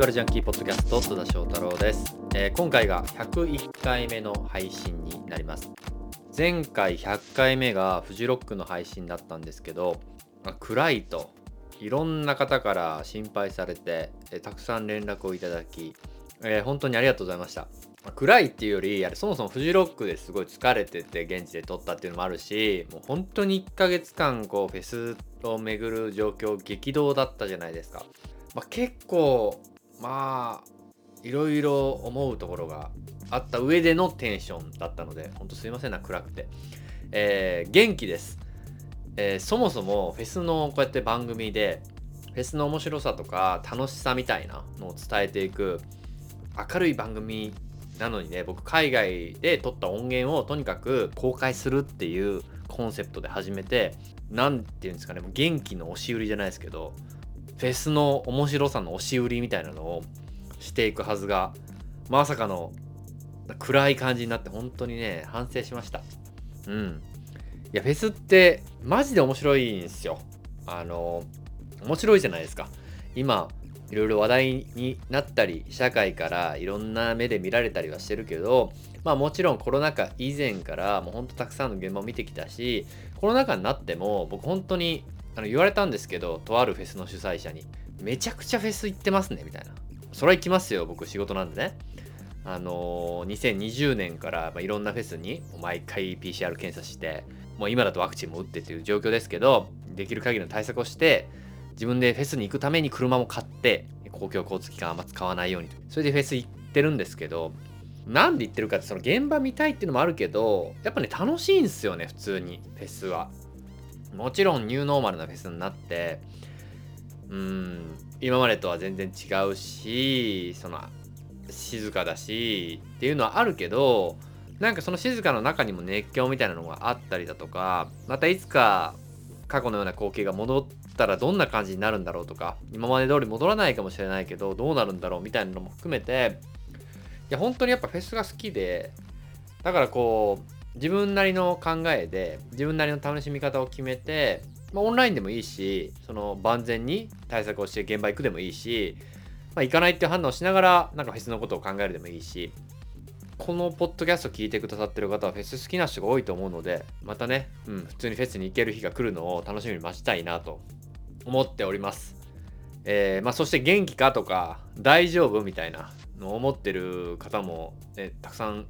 バルジャンキーポッドキャスト戸田翔太郎です、えー、今回が101回目の配信になります。前回100回目がフジロックの配信だったんですけど暗いといろんな方から心配されて、えー、たくさん連絡をいただき、えー、本当にありがとうございました。暗いっていうよりあれそもそもフジロックですごい疲れてて現地で撮ったっていうのもあるしもう本当に1ヶ月間こうフェスを巡る状況激動だったじゃないですか、まあ、結構まあいろいろ思うところがあった上でのテンションだったので本当すいませんな暗くて、えー、元気です、えー、そもそもフェスのこうやって番組でフェスの面白さとか楽しさみたいなのを伝えていく明るい番組なのにね僕海外で撮った音源をとにかく公開するっていうコンセプトで始めて何て言うんですかね元気の押し売りじゃないですけどフェスの面白さの押し売りみたいなのをしていくはずがまさかの暗い感じになって本当にね反省しました。うん。いやフェスってマジで面白いんですよ。あの面白いじゃないですか。今いろいろ話題になったり社会からいろんな目で見られたりはしてるけどまあもちろんコロナ禍以前からもうほんとたくさんの現場を見てきたしコロナ禍になっても僕本当にあの言われたんですけどとあるフェスの主催者にめちゃくちゃフェス行ってますねみたいな。それは行きますよ僕仕事なんでね。あのー、2020年から、まあ、いろんなフェスに毎回 PCR 検査してもう今だとワクチンも打ってっていう状況ですけどできる限りの対策をして自分でフェスに行くために車も買って公共交通機関あんま使わないようにそれでフェス行ってるんですけどなんで行ってるかってその現場見たいっていうのもあるけどやっぱね楽しいんですよね普通にフェスは。もちろんニューノーマルなフェスになってうん今までとは全然違うしその静かだしっていうのはあるけどなんかその静かの中にも熱狂みたいなのがあったりだとかまたいつか過去のような光景が戻ったらどんな感じになるんだろうとか今まで通り戻らないかもしれないけどどうなるんだろうみたいなのも含めていや本当にやっぱフェスが好きでだからこう自分なりの考えで自分なりの楽しみ方を決めて、まあ、オンラインでもいいしその万全に対策をして現場行くでもいいし、まあ、行かないっていう判断をしながらなんかフェスのことを考えるでもいいしこのポッドキャスト聞いてくださってる方はフェス好きな人が多いと思うので、またね、うん、普通にフェスに行ける日が来るのを楽しみに待ちたいなと思っております。えー、まあ、そして元気かとか大丈夫みたいなのを思ってる方も、ね、たくさん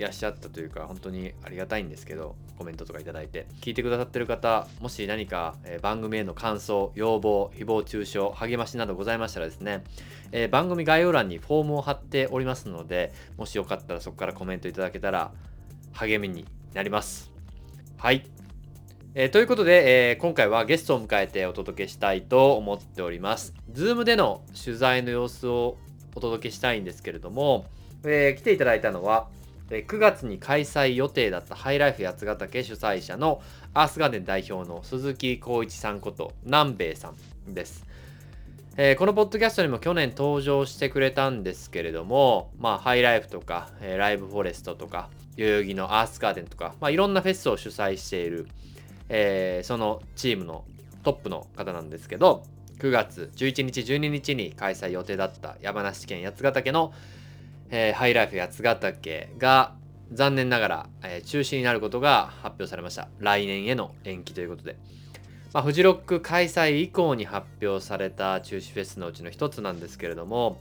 いらっしゃったというか本当にありがたいんですけどコメントとか頂いて。聞いてくださってる方もし何か、え、番組への感想要望誹謗中傷励ましなどございましたらですね、えー、番組概要欄にフォームを貼っておりますのでもしよかったらそこからコメントいただけたら励みになります。はい。えー、ということで、えー、今回はゲストを迎えてお届けしたいと思っております。Zoom での取材の様子をお届けしたいんですけれども、えー、来ていただいたのは、9月に開催予定だったハイライフ八ヶ岳主催者のアースガーデン代表の鈴木浩一さんこと南米さんです。えー、このポッドキャストにも去年登場してくれたんですけれども、まあ、ハイライフとか、えー、ライブフォレストとか、代々木のアースガーデンとか、まあ、いろんなフェスを主催している、えー、そのチームのトップの方なんですけど、9月11日、12日に開催予定だった山梨県八ヶ岳のえー、ハイライフ八ヶ岳が残念ながら、えー、中止になることが発表されました。来年への延期ということで。まあ、フジロック開催以降に発表された中止フェスのうちの一つなんですけれども、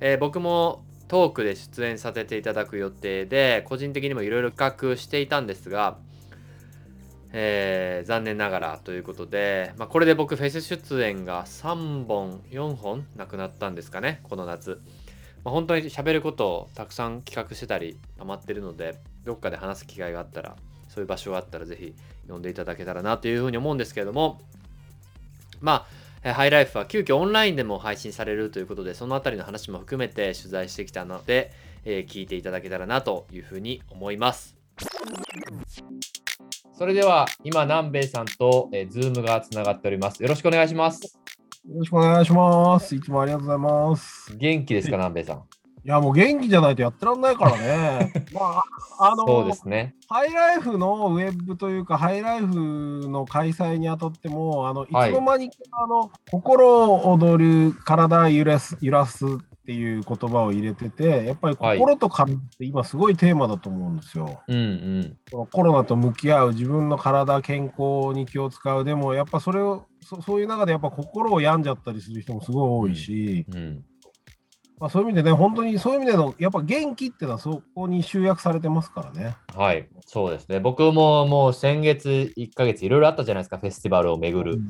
えー、僕もトークで出演させていただく予定で、個人的にもいろいろ企画していたんですが、えー、残念ながらということで、まあ、これで僕フェス出演が3本4本なくなったんですかねこの夏まあ、本当に喋ることをたくさん企画してたり溜まってるのでどっかで話す機会があったらそういう場所があったらぜひ呼んでいただけたらなというふうに思うんですけれどもまあハイライフは急遽オンラインでも配信されるということでそのあたりの話も含めて取材してきたので、えー、聞いていただけたらなというふうに思います。それでは今南米さんと、えー、ズームがつながっております。よろしくお願いします。よろしくお願いします。いつもありがとうございます。元気ですか、南米さん。いや、もう元気じゃないとやってらんないからね。まあ、あの、そうですね。ハイライフのウェブというか、ハイライフの開催にあたっても、あの、いつはいの間にか、あの、心躍る、体揺らす、揺らすっていう言葉を入れてて、やっぱりはい心と体って今すごいテーマだと思うんですよ。うんうん。コロナと向き合う、自分の体、健康に気を使う、でもやっぱそれを、そそういう中でやっぱ心を病んじゃったりする人もすごい多いし、うん。まあ、そういう意味でね、本当にそういう意味での、やっぱ元気っていうのはそこに集約されてますからね。はい。そうですね。僕ももう先月1ヶ月いろいろあったじゃないですか、フェスティバルを巡る。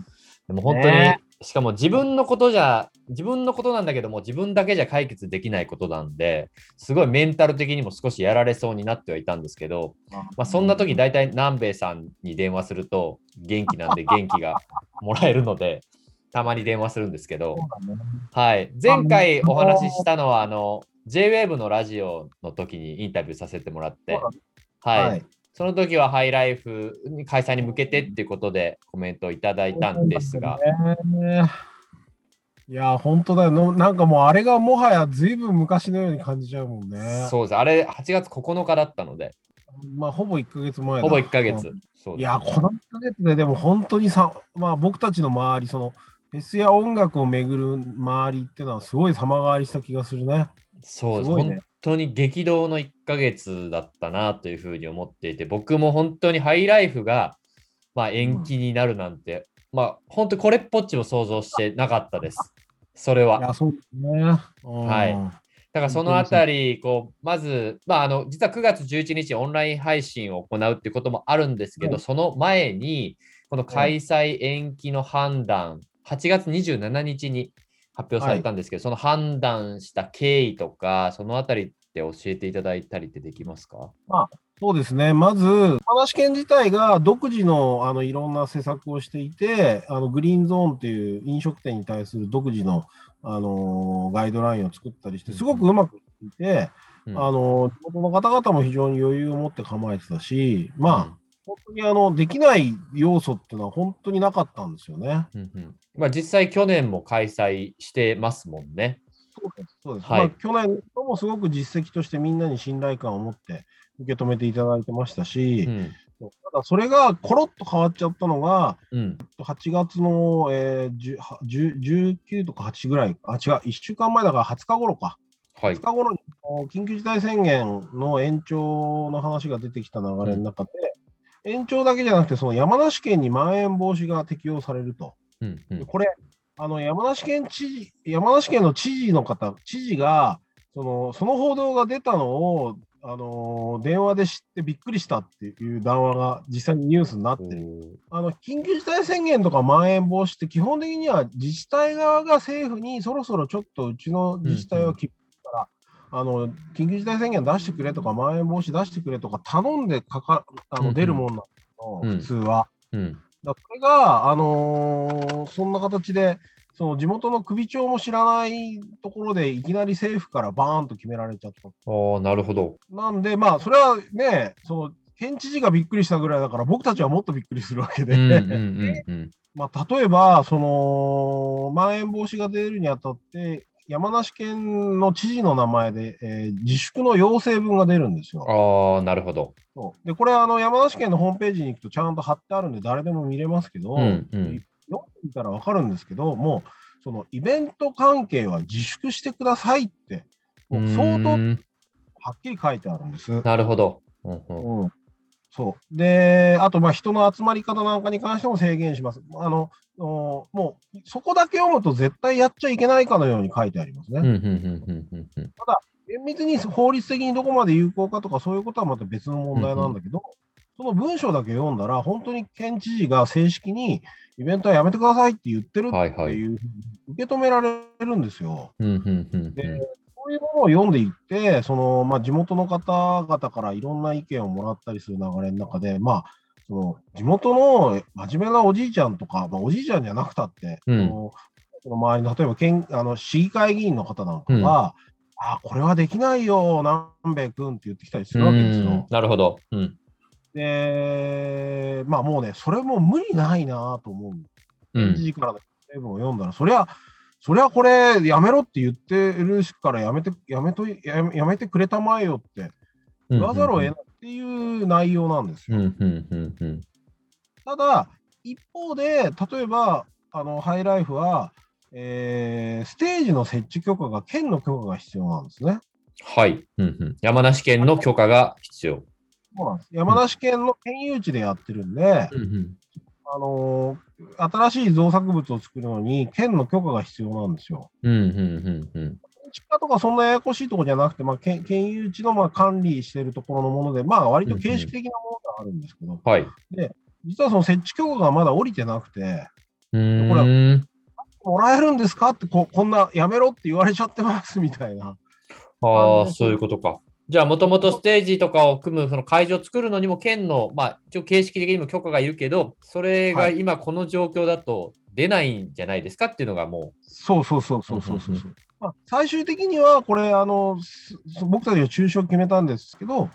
でも本当に、ねしかも自分のことじゃ、自分のことなんだけども、自分だけじゃ解決できないことなんで、すごいメンタル的にも少しやられそうになってはいたんですけど、まあ、そんな時大体南米さんに電話すると元気なんで 元気がもらえるので、たまに電話するんですけど、はい。前回お話ししたのは、あの、JWAVE のラジオの時にインタビューさせてもらって、はい。はいその時はハイライフに開催に向けてっていうことでコメントをいただいたんですが、ねいや、本当だよの。なんかもうあれがもはやずいぶん昔のように感じちゃうもんね。そうです。あれ、8月9日だったので、まあ、ほぼ1ヶ月前だほぼ1ヶ月うん。そういや、この1ヶ月ででも本当にさ、まあ僕たちの周り、その、フェスや音楽を巡る周りっていうのはすごい様変わりした気がするね。そうです。すごいね本当に激動の1ヶ月だったなというふうに思っていて、僕も本当にハイライフが、まあ、延期になるなんて、まあ、本当にこれっぽっちも想像してなかったです。それは。そうですね。うんはいだからそのあたり、こう、まず、まあ、あの、実は9月11日オンライン配信を行うっていうこともあるんですけど、うんその前に、この開催延期の判断、8月27日に発表されたんですけど、その判断した経緯とか、そのあたりって教えていただいたりってできますか？そうですね。まず、山梨県自体が独自のあのいろんな施策をしていて、あのグリーンゾーンっていう飲食店に対する独自の、あのーガイドラインを作ったりして、すごくうまくいっていて、うん。あのー地元の方々も非常に余裕を持って構えてたし、まあ、本当にあのできない要素っていうのは本当になかったんですよね。うんうんまあ、実際去年も開催してますもんね。そうです。そうですはいまあ、去年ともすごく実績としてみんなに信頼感を持って受け止めていただいてましたし、うん。ただそれがコロッと変わっちゃったのが、うん。8月の、えー、10は10 19とか8ぐらい、あ、違う、1週間前だから20日頃か。はい20。日頃にこう緊急事態宣言の延長の話が出てきた流れの中で、延長だけじゃなくて、その山梨県にまん延防止が適用されると。うんうんでこれ、あの山梨県知事、山梨県の知事の方、知事が、そのその報道が出たのを、あの電話で知ってびっくりしたっていう談話が実際にニュースになってる。あの緊急事態宣言とかまん延防止って基本的には自治体側が政府にそろそろちょっとうちの自治体はきから、あの緊急事態宣言出してくれとかまん延防止出してくれとか頼んでかかあうんうんの出るもんなんだけど、うん普通は。うん。だからそれが、あのーそんな形で、その地元の首長も知らないところでいきなり政府からバーンと決められちゃった。ああ、なるほど。なんで、まあ、それはね、その県知事がびっくりしたぐらいだから、僕たちはもっとびっくりするわけで、うんうんうんうん。まあ、例えば、その、まん延防止が出るにあたって、山梨県の知事の名前で、えー自粛の要請文が出るんですよ。ああ、なるほど。そうで、これ、あの、山梨県のホームページに行くとちゃんと貼ってあるんで、誰でも見れますけど、うんうん読んでみたらわかるんですけど、もう、そのイベント関係は自粛してくださいって、もう相当はっきり書いてあるんです。なるほど。うんうんうん、そう。で、あと、まあ、人の集まり方なんかに関しても制限します。あの、おもう、そこだけ読むと絶対やっちゃいけないかのように書いてありますね。うんうんうんうんうんうん厳密に法律的にどこまで有効かとか、そういうことはまた別の問題なんだけど、その文章だけ読んだら、本当に県知事が正式にイベントはやめてくださいって言ってる。っていう受け止められるんですよ。うんうんうんでうんそういうものを読んでいって、そのまあ、地元の方々からいろんな意見をもらったりする流れの中で、まあ、その地元の真面目なおじいちゃんとか、まあ、おじいちゃんじゃなくたって、うんその周りの例えば県あの市議会議員の方なんかは、あこれはできないよ、南米君って言ってきたりするわけですうんよ。なるほど。うんで、まあもうね、それも無理ないなと思う。うん知事からの成分を読んだら、そりゃ、そりゃこれ、やめろって言ってるからやめて、やめとやめやめてくれたまえよって言わざるを得ないっていう内容なんですよ。ただ、一方で、例えば、あのハイライフは、えーステージの設置許可が県の許可が必要なんですね。はい、うんうん。山梨県の許可が必要。そうなんです山梨県の県有地でやってるんで、うんうんあのー新しい造作物を作るのに県の許可が必要なんですよ。うんうんうんうん。地下とかそんなややこしいところじゃなくて、まあ、県県有地のまあ管理しているところのもので、まあ割と形式的なものがあるんですけど、はい。実はその設置許可がまだ降りてなくて、うーん。もらえるんですかってこ、こんなやめろって言われちゃってますみたいな。ああ、そういうことか。じゃあ、もともとステージとかを組む、その会場を作るのにも、県の、まあ、一応形式的にも許可がいるけど、それがはい。今この状況だと出ないんじゃないですかっていうのがもそうそうそうそうそうそうう。まあ、最終的にはこれあの、す僕たちが中止を決めたんですけど、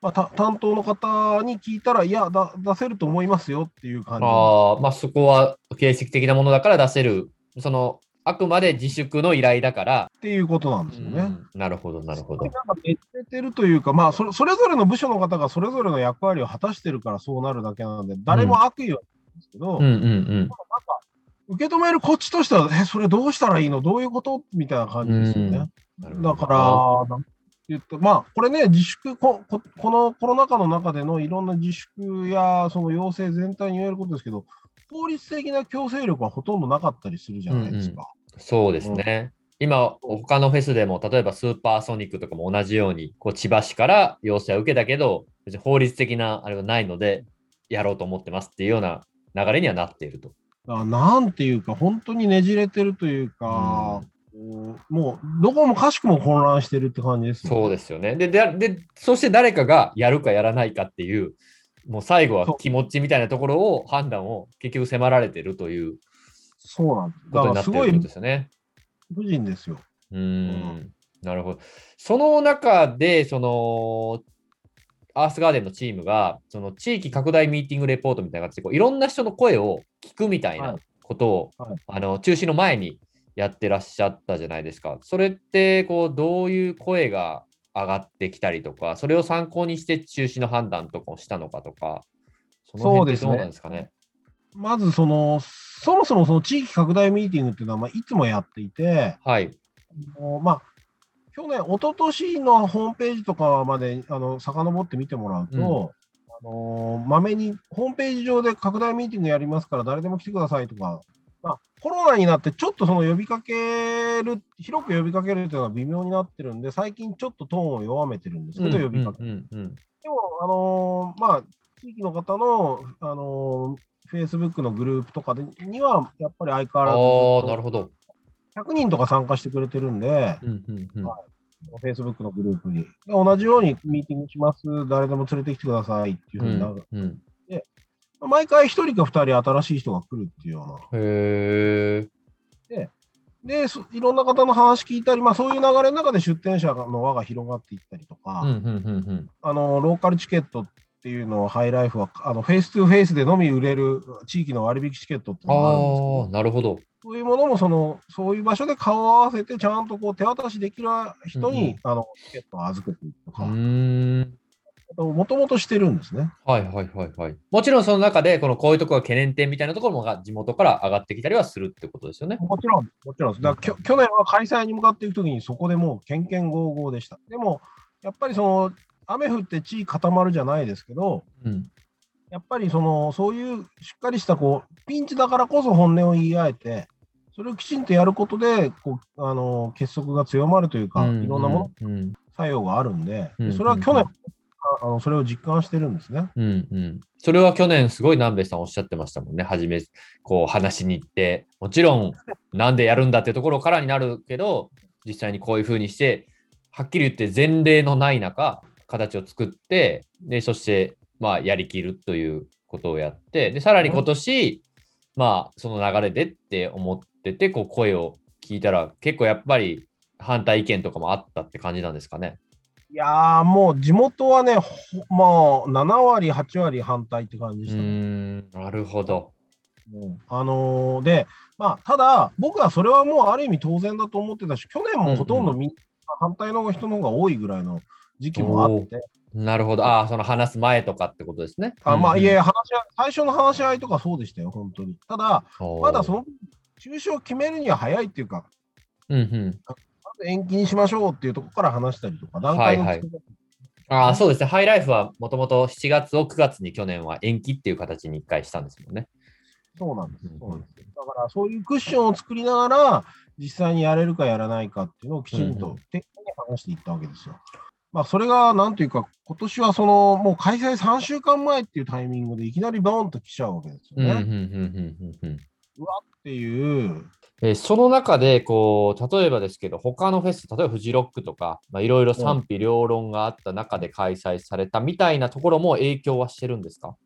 まあ、た担当の方に聞いたら、いやだ、出せると思いますよっていうう、感じ。ああ、まあ、そこは形式的なものだから出せる、その、あくまで自粛の依頼だから、っていうことなんですよね。うんなるほど、なるほどなん。かねじれてるというか、まあそれ、それぞれの部署の方がそれぞれの役割を果たしてるからそうなるだけなので、誰も悪意はないんですけど、うんうんうん。受け止めるこっちとしては、え、それどうしたらいいの？どういうこと？みたいな感じですよね。だから、言ってまあ、これね、自粛ここ、このコロナ禍の中でのいろんな自粛やその要請全体に言えることですけど、法律的な強制力はほとんどなかったりするじゃないですか。そうですね。今、他のフェスでも、例えばスーパーソニックとかも同じように、こう千葉市から要請を受けたけど、別に法律的なあれはないので、やろうと思ってますっていうような流れにはなっていると。なんていうか、本当にねじれてるというか、こうもうどこもかしくも混乱してるって感じですよね。そうですよね。で、で、でそして誰かがやるかやらないかっていう、もう最後は気持ちみたいなところを判断を結局迫られてるというそうなんです。ことになっているってことですよね。不人ですよ。うーん、なるほど。その中で、その、アースガーデンのチームが、その地域拡大ミーティングレポートみたいな形でこう、いろんな人の声を聞くみたいはないことを、はいあの中止の前にやってらっしゃったじゃないですか。それって、こう、どういう声が上がってきたりとか、それを参考にして中止の判断とかをしたのかとか、その辺ってどうなんですかね？まずその、そもそもその地域拡大ミーティングっていうのは、まあ、いつもやっていて、はい。あのまあ、去年、一昨年のホームページとかまであの遡って見てもらうと、あのまめにホームページ上で拡大ミーティングやりますから、誰でも来てくださいとか、まあ、コロナになってちょっとその呼びかける、広く呼びかけるというのは微妙になってるんで、最近ちょっとトーンを弱めてるんですけど、呼びかけ。うんうんうんでも、あのーまあ、地域の方の、あのー、Facebook のグループとかでには、やっぱり相変わらずなるほど。100人とか参加してくれてるんで、うんうんうん Facebook のグループに。で同じようにミーティングします、誰でも連れてきてくださいっていうふうになる、うん毎回1人か2人新しい人が来るっていうような。へえ。で、そいろんな方の話聞いたり、まあ、そういう流れの中で出店者の輪が広がっていったりとか、うんうんうんうんあのローカルチケットっていうのをハイライフはあの face to face でのみ売れる地域の割引チケットっていうのがあるんですけどなるほど。そういうものもその、そういう場所で顔を合わせて、ちゃんとこう手渡しできる人に、うんうんあのチケットを預けていくというか。もともとしてるんですね。はいはいはいはい。もちろんその中で、このこういうところが懸念点みたいなところもが地元から上がってきたりはするってことですよね。もちろん、もちろんです。だきょ去年は開催に向かっていくときに、そこでもう、けんけんごうごうでした。でも、やっぱりその、雨降って地固まるじゃないですけど、うん。やっぱりその、そういうしっかりした、こう、ピンチだからこそ本音を言い合えて、それをきちんとやることで、こう、あの、結束が強まるというか、いろんなもの、作用があるんで、うんそれは去年、あのそれを実感してるんですね。うんうん。それは去年すごい南米さんおっしゃってましたもんね。初め、こう話しに行って、もちろんなんでやるんだってところからになるけど、実際にこういうふうにして、はっきり言って前例のない中、形を作って、で、そして、まあ、やりきるということをやって、で、さらに今年、まあ、その流れでって思ってて、こう、声を聞いたら、結構やっぱり反対意見とかもあったって感じなんですかね。いやー、もう地元はね、ほまあ、7割、8割反対って感じうでしたね。なるほど。うんあのーで、まあ、ただ、僕はそれはもうある意味当然だと思ってたし、去年もほとんどみんな反対の人の方が多いぐらいの時期もあって、なるほど。ああ、その話す前とかってことですね。あまあ、いやいや、や、話し合い、最初の話し合いとかそうでしたよ、本当に。ただ、まだその、中止を決めるには早いっていうか、うんうん。延期にしましょうっていうところから話したりとか、段階のはああ、そうですね。ハイライフはもともと7月を9月に去年は延期っていう形に1回したんですもんね。そうなんですうん。そうなんです。だから、そういうクッションを作りながら、実際にやれるかやらないかっていうのをきちんうんと丁寧に話していったわけですよ。まあ、それが、なんというか、今年はその、もう開催3週間前っていうタイミングでいきなりボーンと来ちゃうわけですよね。うんうんうんっていう、えーその中で、こう、例えばですけど、他のフェス、例えばフジロックとか、まあ、いろいろ賛否両論があった中で開催されたみたいなところも影響はしてるんですか？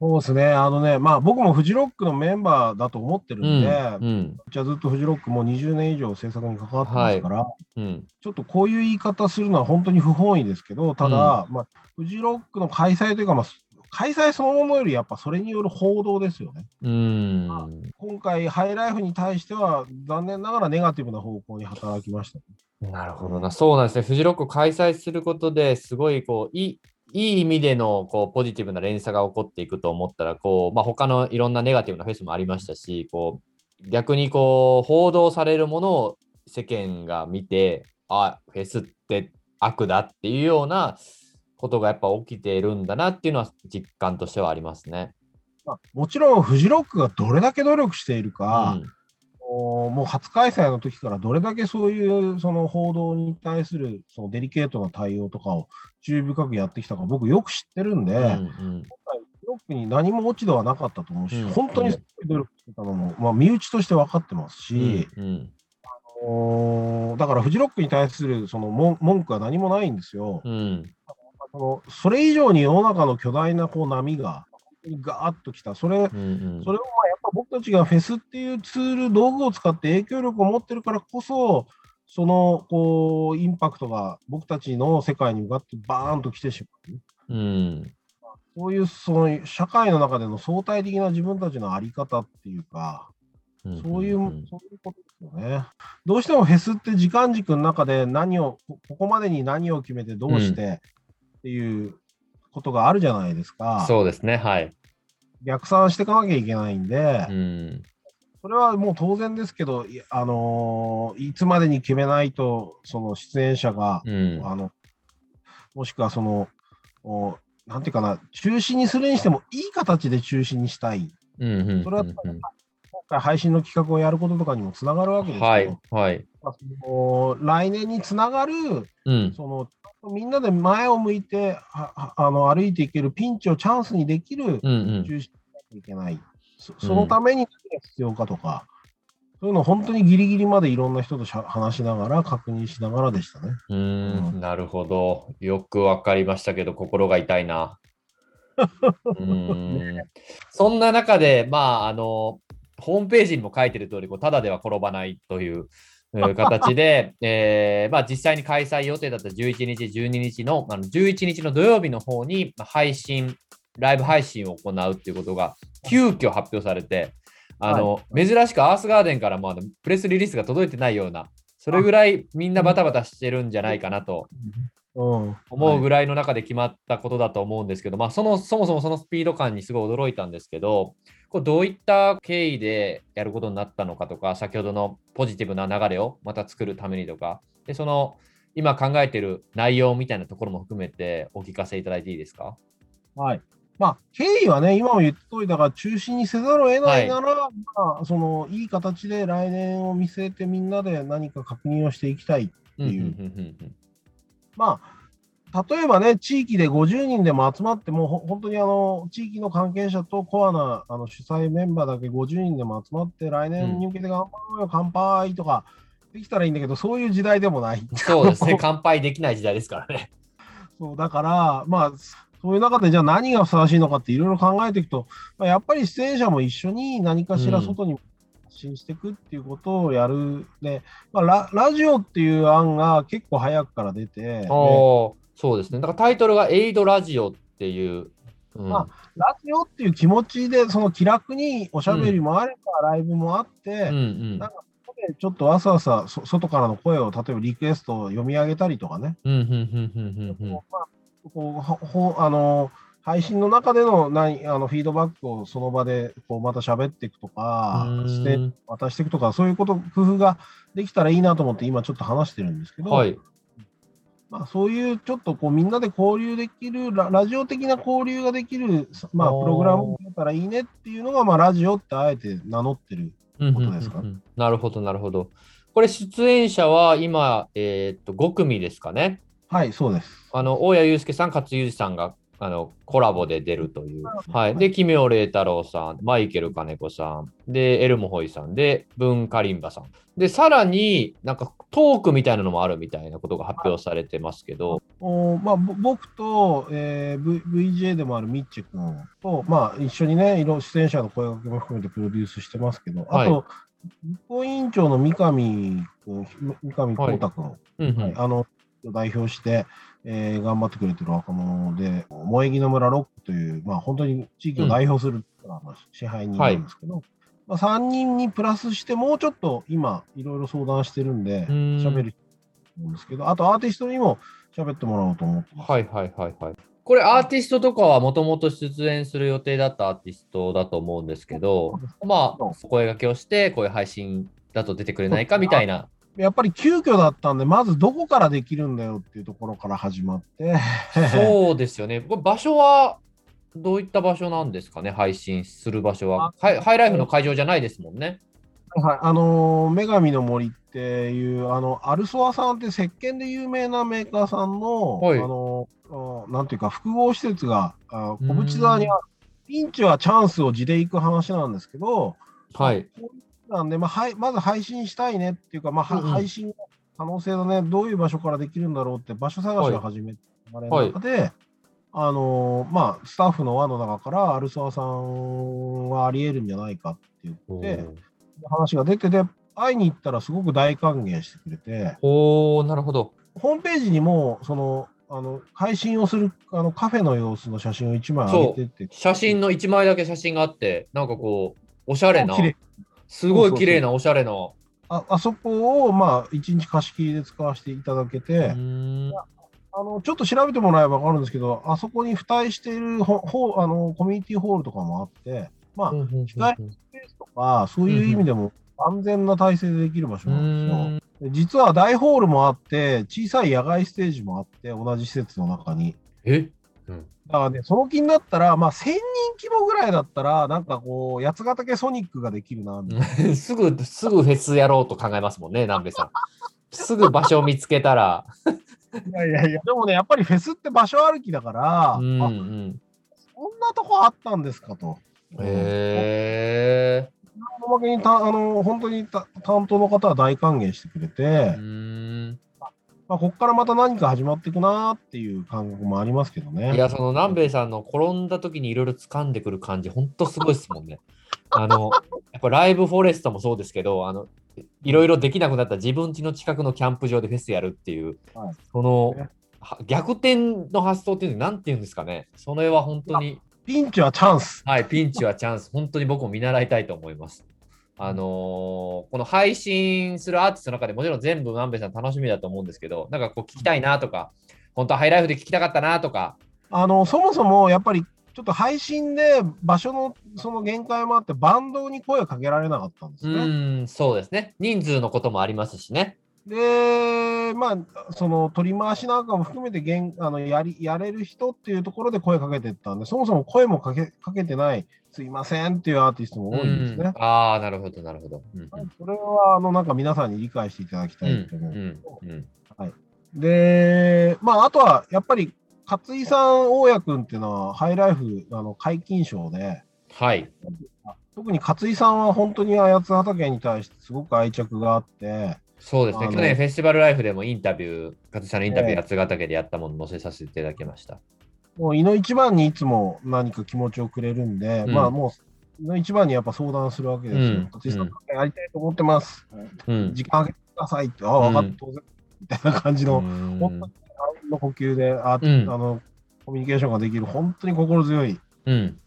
そうですね、あのね、まあ僕もフジロックのメンバーだと思ってるんで、うん。じゃあずっとフジロックもう20年以上制作に関わってますから、うん。ちょっとこういう言い方するのは本当に不本意ですけど、ただ、まあ、フジロックの開催というか、まあ、開催そのものよりやっぱそれによる報道ですよね。うん。今回、ハイライフに対しては、残念ながらネガティブな方向に働きました。なるほどな。そうなんですね。フジロックを開催することですごいこういいいい意味でのこうポジティブな連鎖が起こっていくと思ったらこう、まあ、他のいろんなネガティブなフェスもありましたしこう逆にこう報道されるものを世間が見てあフェスって悪だっていうようなことがやっぱ起きているんだなっていうのは実感としてはありますね。まあ、もちろん、フジロックがどれだけ努力しているか、うん。もう初開催の時からどれだけそういうその報道に対するそのデリケートな対応とかを注意深くやってきたか、僕よく知ってるんで、うん今回フジロックに何も落ち度はなかったと思うし、うん。本当にすごい努力してたのも、まあ、身内として分かってますし、うんうん。だからフジロックに対するその文文句は何もないんですよ。うん。そのそれ以上に世の中の巨大なこう波がガーッときた。それそれをまあやっぱ僕たちがフェスっていうツール、道具を使って影響力を持ってるからこそ、そのこうインパクトが僕たちの世界に向かってバーンと来てしまう。うんそういうその社会の中での相対的な自分たちのあり方っていうか、うんそういう、んそういうことですよね。どうしてもフェスって時間軸の中で何を、こここまでに何を決めてどうしてっていうことがあるじゃないですか。そうですね。はい。逆算していかなきゃいけないんで、うんそれはもう当然ですけど、いあのーいつまでに決めないと、その出演者が、うんあの、もしくはその、おなんていうかな、中止にするにしても、いい形で中止にしたい。うんうんうんそれは今回配信の企画をやることとかにもつながるわけですけど、はい、はい。来年につながる、うん、その、みんなで前を向いて、あの歩いていけるピンチをチャンスにできるうん、うん。中止しなきゃいけない。そそのために何が必要かとか、そういうのを本当にギリギリまでいろんな人としゃ話しながら、確認しながらでしたね。うーん、なるほど。よくわかりましたけど、心が痛いな。うーんそんな中で、まあ、あの、ホームページにも書いてる通り、こうただでは転ばないというえー形で、えーまあ、実際に開催予定だった11日、12日の、あの11日の土曜日の方にまあ配信、ライブ配信を行うっていうことが急遽発表されて、あの、珍しくアースガーデンからもあのプレスリリースが届いてないような、それぐらいみんなバタバタしてるんじゃないかなとうん、思うぐらい。らいの中で決まったことだと思うんですけど、まあ、そのそもそもそのスピード感にすごい驚いたんですけど、これどういった経緯でやることになったのかとか、先ほどのポジティブな流れをまた作るためにとか、でその今考えてる内容みたいなところも含めてお聞かせいただいていいですか？はい。まあ、経緯はね、今も言った通りだから、中止にせざるを得ないなら、まあ、その、いい形で来年を見据えてみんなで何か確認をしていきたい。うんうんいううんまあ、例えばね、地域で50人でも集まっても、ほ本当にあの地域の関係者とコアなあの主催メンバーだけ50人でも集まって、来年に向けて頑張ろうよ、乾杯とかできたらいいんだけど、そういう時代でもない。うんそうですね、乾杯できない時代ですからね。そうだから、まあ、そういう中でじゃあ何がふさわしいのかっていろいろ考えていくと、まあ、やっぱり出演者も一緒に何かしら外に発信していくっていうことをやる。で、まあ、ララジオっていう案が結構早くから出て、でおーそうですね。だからタイトルがエイドラジオっていううん。まラジオっていう気持ちで、その気楽におしゃべりもあれば、ライブもあって、うんうん。なんかここでちょっとわさわさそ外からの声を、例えばリクエストを読み上げたりとかね、あこうほほあの配信の中での何あのフィードバックをその場でこうまた喋っていくとかして渡していくとかそういうこと工夫ができたらいいなと思って今ちょっと話してるんですけど、はい。まあ、そういうちょっとこうみんなで交流できるララジオ的な交流ができる、まあ、プログラムが出たらいいねっていうのが、まあ、ラジオってあえて名乗ってる。ことですか？なるほど、なるほど。これ、出演者は今、えーっと、5組ですかね？はい、そうです。あの、大谷祐介さん、勝裕二さんが、あの、コラボで出るという。はい。で、奇妙麗太郎さん、マイケル金子さん、で、エルモホイさん、で、ブンカリンバさん。で、さらになんかトークみたいなのもあるみたいなことが発表されてますけど、おまあ、ぼ僕と、えー v、VJ でもあるミッチェ君と、まあ、一緒にね、いろ出演者の声掛けも含めてプロデュースしてますけど、はいあと、実行委員長の三上君、三上光太君、うんうん。はい。あの代表して、えー頑張ってくれてる若者で、萌木の村ロックという、まあ、本当に地域を代表する、あの支配人なんですけど、まあ、3人にプラスして、もうちょっと今、いろいろ相談してるんで、うーん喋ると思うんですけど、あとアーティストにも喋ってもらおうと思ってます。はいはいはいはい。これアーティストとかはもともと出演する予定だったアーティストだと思うんですけど、まあ、声掛けをして、こういう配信だと出てくれないかみたいな。やっぱり急遽だったんで、まずどこからできるんだよっていうところから始まって、そうですよね。場所はどういった場所なんですかね、配信する場所は。ハイハイライフの会場じゃないですもんね。はい、あのー女神の森っていう、あの、アルソアさんって石鹸で有名なメーカーさんの、はいあのなんていうか、複合施設があうん小淵沢にある。ピンチはチャンスを地で行く話なんですけど、はい。なんで、まあはい、まず配信したいねっていうか、まあ、はうんうん。配信の可能性だね、どういう場所からできるんだろうって場所探しを始めた流れの中で、あのーまあ、スタッフの輪の中から、アルソアさんはあり得るんじゃないかって言って、話が出てで、会いに行ったらすごく大歓迎してくれて、おおなるほど。ホームページにも、その、あの配信をするあのカフェの様子の写真を1枚上げてって、写真の1枚だけ写真があって、なんかこう、おしゃれな綺麗、すごい綺麗なおしゃれな。ああそこを、まあ、1日貸し切りで使わせていただけて、あのちょっと調べてもらえば分かるんですけど、あそこに付帯しているホホあのコミュニティホールとかもあって、まあ、うんうんうんうん。スペースとか、そういう意味でも安全な体制でできる場所うなんですよ。実は大ホールもあって、小さい野外ステージもあって、同じ施設の中に。え？だからね、その気になったら、まあ、1000人規模ぐらいだったら、なんかこう、八ヶ岳ソニックができるな。すぐ、すぐフェスやろうと考えますもんね、南部さん。すぐ場所を見つけたら。いやいやいや、でもね、やっぱりフェスって場所歩きだから、うんうあん。こんなとこあったんですかと。へえ。おまけにたあの本当にた担当の方は大歓迎してくれて、うーん。まあ、ここからまた何か始まっていくなーっていう感覚もありますけどね。いや、その南米さんの転んだ時にいろいろ掴んでくる感じ、ほんとすごいですもんね。あの、やっぱライブフォレストもそうですけど、あの、いろいろできなくなった自分家の近くのキャンプ場でフェスやるっていう、はいそのね、は逆転の発想っていうのなんていうんですかね。それは本当に、ピンチはチャンス。はい、ピンチはチャンス。本当に僕も見習いたいと思います。あのーこの配信するアーティストの中でもちろん全部南米さん楽しみだと思うんですけど、なんかこう聞きたいなとか、本当はハイライフで聞きたかったなとか、あのそもそもやっぱりちょっと配信で場所のその限界もあって、バンドに声をかけられなかったんですうね。ーん、そうですね。人数のこともありますしね。で、まあ、その取り回しなんかも含めてげんあのやりやれる人っていうところで声かけてったんで、そもそも声もかけかけてない、すいませんっていうアーティストも多いんですうんね。ああ、なるほど、なるほど。うんそれはあのなんか皆さんに理解していただきたうんいと思う。うんうんで、まあ、あとはやっぱり勝井さん、大家君っていうのは、ハイライフあの解禁賞で、はい。特に勝井さんは本当に八ヶ岳に対してすごく愛着があって、そうですね。去年フェスティバルライフでもインタビュー、勝さんのインタビュー、ええ八ヶ岳でやったもの載せさせていただきました。もう、井の一番にいつも何か気持ちをくれるんで、うんまあもう、井の一番にやっぱ相談するわけですよ。うんさん、やりたいと思ってます。うん。時間あげてくださいって、ああ、分かった、うん当然。みたいな感じの、うん本当にの呼吸で、あ、うんあの、コミュニケーションができる、本当に心強いうん。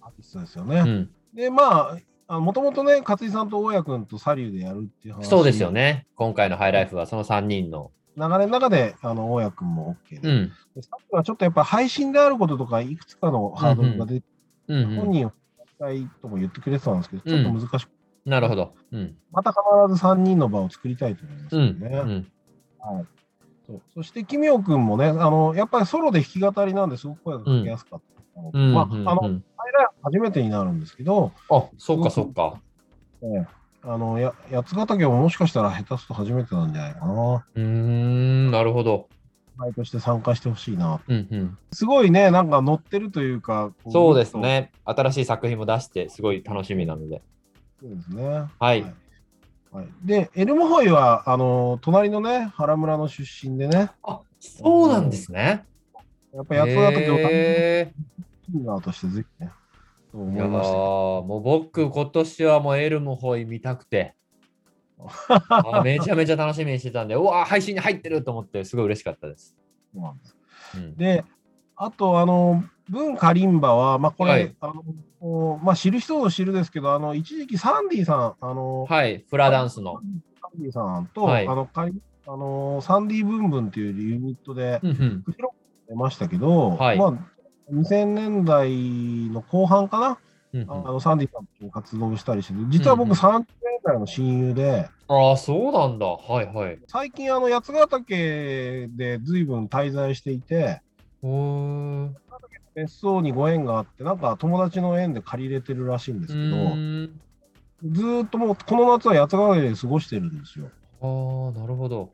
アーティストですよね。うん。で、まあ、もともとね、勝井さんと大家君とサリューでやるっていう話そうですよ。ね。今回のハイライフはその3人の。流れの中で、あの大家君も OK で。うん。でさっきはちょっとやっぱ配信であることとか、いくつかのハードルが出て、うん、うん。本人をしたいとも言ってくれてたんですけど、ちょっと難しく、なるほど。うん。また必ず3人の場を作りたいと思いますうん。よね。うん。はいそうそして、奇妙君もね、あのやっぱりソロで弾き語りなんですごく声がかけやすかったので。うん。まあ、うんあの、うん初めてになるんですけど、あ、そっかそっか。ええあのや八ヶ岳ももしかしたら下手すると初めてなんじゃないかな。うーん、なるほど。毎として参加してほしいな。うんうん。すごいね、なんか乗ってるというか、こそうです。ね。新しい作品も出して、すごい楽しみなので。そうですね。はい。はいで、エルモホイは、あの、隣のね、原村の出身でね、あ、そうなんですね。やっぱ八ヶ岳をへシンガーとしてぜひね、思いました。もう僕、今年はもうエルムホイ見たくて、あめちゃめちゃ楽しみにしてたんで、うわー配信に入ってると思って、すごい嬉しかったです。そうなんであと、あの、文カリンバは、まあ、これ、はい。あのまあ、知る人ぞ知るですけど、あの、一時期サンディさん、あの、はい、フラダンスの。サンディさんと、はい。あの、カリあのサンディブンブンっていうユニットで、うんうん。出ましたけど、はい。まあ、2000年代の後半かな、うんうんあのサンディさんと活動したりしてて、実は僕、うんうん30年代の親友で、ああ、そうなんだ。はいはい。最近、あの八ヶ岳で随分滞在していて。別荘にご縁があって、なんか友達の縁で借りれてるらしいんですけど、ずーっともうこの夏は八ヶ岳で過ごしてるんですよ。ああ、なるほど。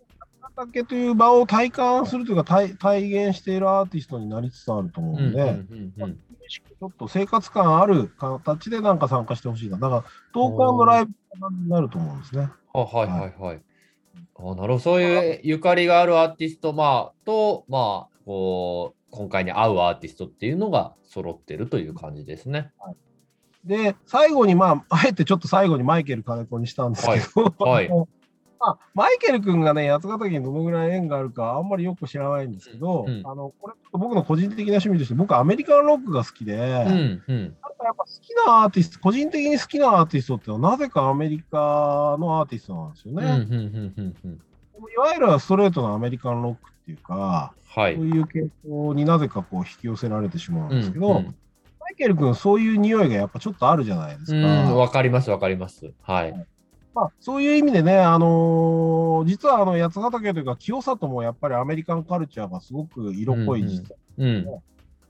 八ヶ岳という場を体感するというか体、体現しているアーティストになりつつあると思うんで、うんうんうんうんちょっと生活感ある形でなんか参加してほしいな。だから、トークライブになると思うんですね。あはいはいはい。あなるほど。そういうゆかりがあるアーティスト、まあ、と、まあ、こう、今回に合うアーティストっていうのが揃ってるという感じですね。で、最後に、まあ、あえてちょっと最後にマイケル金子にしたんですけど、はいはい まあ、マイケル君がね、八ヶ岳にどのぐらい縁があるか、あんまりよく知らないんですけど、うんあのこれ、僕の個人的な趣味として、僕、アメリカンロックが好きで、うんうん。やっぱ好きなアーティスト、個人的に好きなアーティストってのは、なぜかアメリカのアーティストなんですよね。うんうんうんうんうん。いわゆるストレートのアメリカンロックっていうか、はい。そういう傾向になぜかこう引き寄せられてしまうんですけど、うんうんマイケル君、そういう匂いがやっぱちょっとあるじゃないですか。うん、わかりますわかります。はい。まあ、そういう意味でね、あのー実はあの八ヶ岳というか、清里もやっぱりアメリカンカルチャーがすごく色濃い、うんうん実はうん。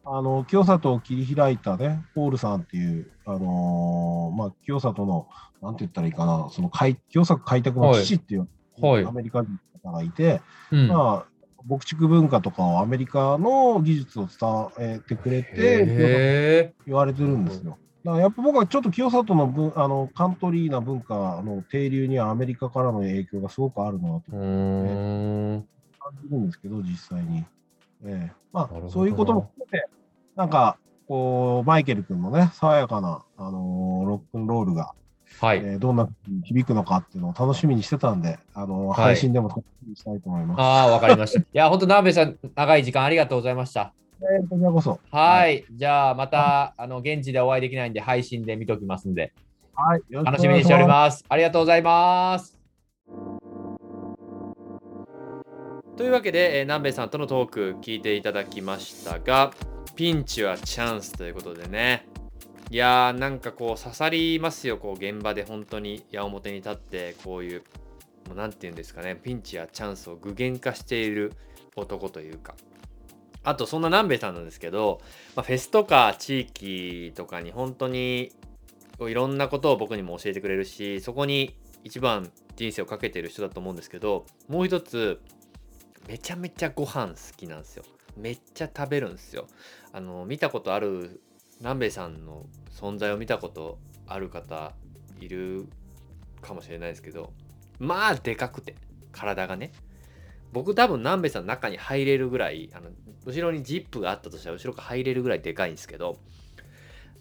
あの清里を切り開いたね、ポールさんっていう、あのーまあ、清里の、なんて言ったらいいかな、その開清里開拓の父っていう、はいアメリカ人がいて、うん。まあ、牧畜文化とかをアメリカの技術を伝えてくれて、へ言われてるんですよ。だからやっぱ僕はちょっと清里の文あのカントリーな文化の底流にはアメリカからの影響がすごくあるなとーうーん。感じるんですけど、実際に。ええまあ、そういうことも含めて、なんか、こう、マイケル君のね、爽やかな、あのーロックンロールが、はい。えーどんな響くのかっていうのを楽しみにしてたんで、あのーはい配信でも楽しみにしたいと思います。ああ、わかりました。いや、本当、ナベさん、長い時間ありがとうございました。えーこちらこそ。はい。じゃあ、また、あの、現地でお会いできないんで、配信で見ときますんで、はい。よろ楽しみにしておりす。ます。ありがとうございます。というわけで、えー南米さんとのトーク聞いていただきましたが、ピンチはチャンスということでね。いやーなんかこう刺さりますよこう現場で本当に矢面に立ってこういうもうなんて言うんですかねピンチやチャンスを具現化している男というかあとそんな南米さんなんですけど、まあ、フェスとか地域とかに本当にいろんなことを僕にも教えてくれるしそこに一番人生をかけてる人だと思うんですけどもう一つめちゃめちゃご飯好きなんですよ。めっちゃ食べるんですよ。あの見たことある南米さんの存在を見たことある方いるかもしれないですけどまあでかくて体がね。僕多分南米さんの中に入れるぐらいあの後ろにジップがあったとしたら後ろから入れるぐらいでかいんですけど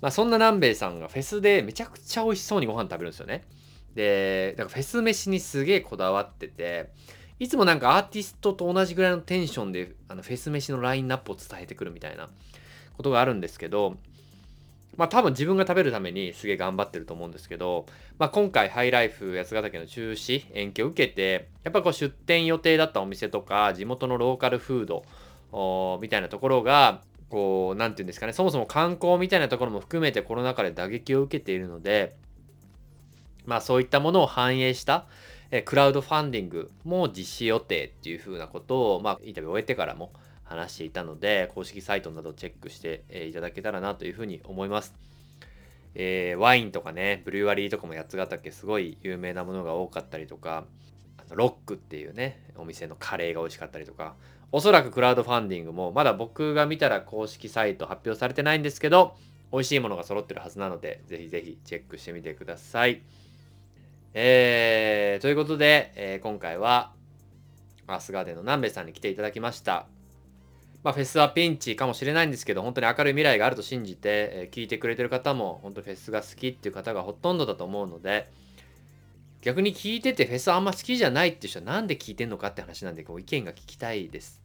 まあそんな南米さんがフェスでめちゃくちゃ美味しそうにご飯食べるんですよね。でだからフェス飯にすげえこだわってていつもなんかアーティストと同じぐらいのテンションであのフェス飯のラインナップを伝えてくるみたいなことがあるんですけどまあ多分自分が食べるためにすげえ頑張ってると思うんですけど、まあ、今回ハイライフ八ヶ岳の中止延期を受けてやっぱこう出店予定だったお店とか地元のローカルフードみたいなところがこう何て言うんですかねそもそも観光みたいなところも含めてコロナ禍で打撃を受けているのでまあそういったものを反映したえクラウドファンディングも実施予定っていうふうなことを、まあ、インタビューを終えてからも話していたので、公式サイトなどチェックして、いただけたらなというふうに思います。えー、ワインとかね、ブリュワリーとかも八ヶ岳すごい有名なものが多かったりとか、あのロックっていうね、お店のカレーが美味しかったりとか、おそらくクラウドファンディングもまだ僕が見たら公式サイト発表されてないんですけど、美味しいものが揃ってるはずなので、ぜひぜひチェックしてみてください。えー、ということで、えー、今回は、アスガーデンの南米さんに来ていただきました。まあ、フェスはピンチかもしれないんですけど、本当に明るい未来があると信じて、えー、聞いてくれてる方も、本当フェスが好きっていう方がほとんどだと思うので、逆に聞いててフェスあんま好きじゃないっていう人はなんで聞いてんのかって話なんで、こう意見が聞きたいです。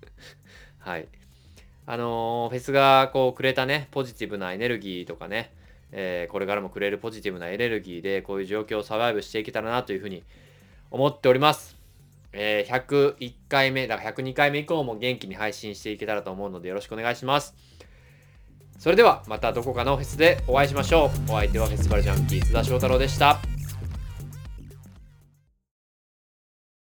はい。あのー、フェスがこうくれたね、ポジティブなエネルギーとかね、えー、これからもくれるポジティブなエネルギーで、こういう状況をサバイブしていけたらなというふうに思っております。えー、101回目、だから102回目以降も元気に配信していけたらと思うのでよろしくお願いします。それではまたどこかのフェスでお会いしましょう。お相手はフェスバルジャンキー津田翔太郎でした。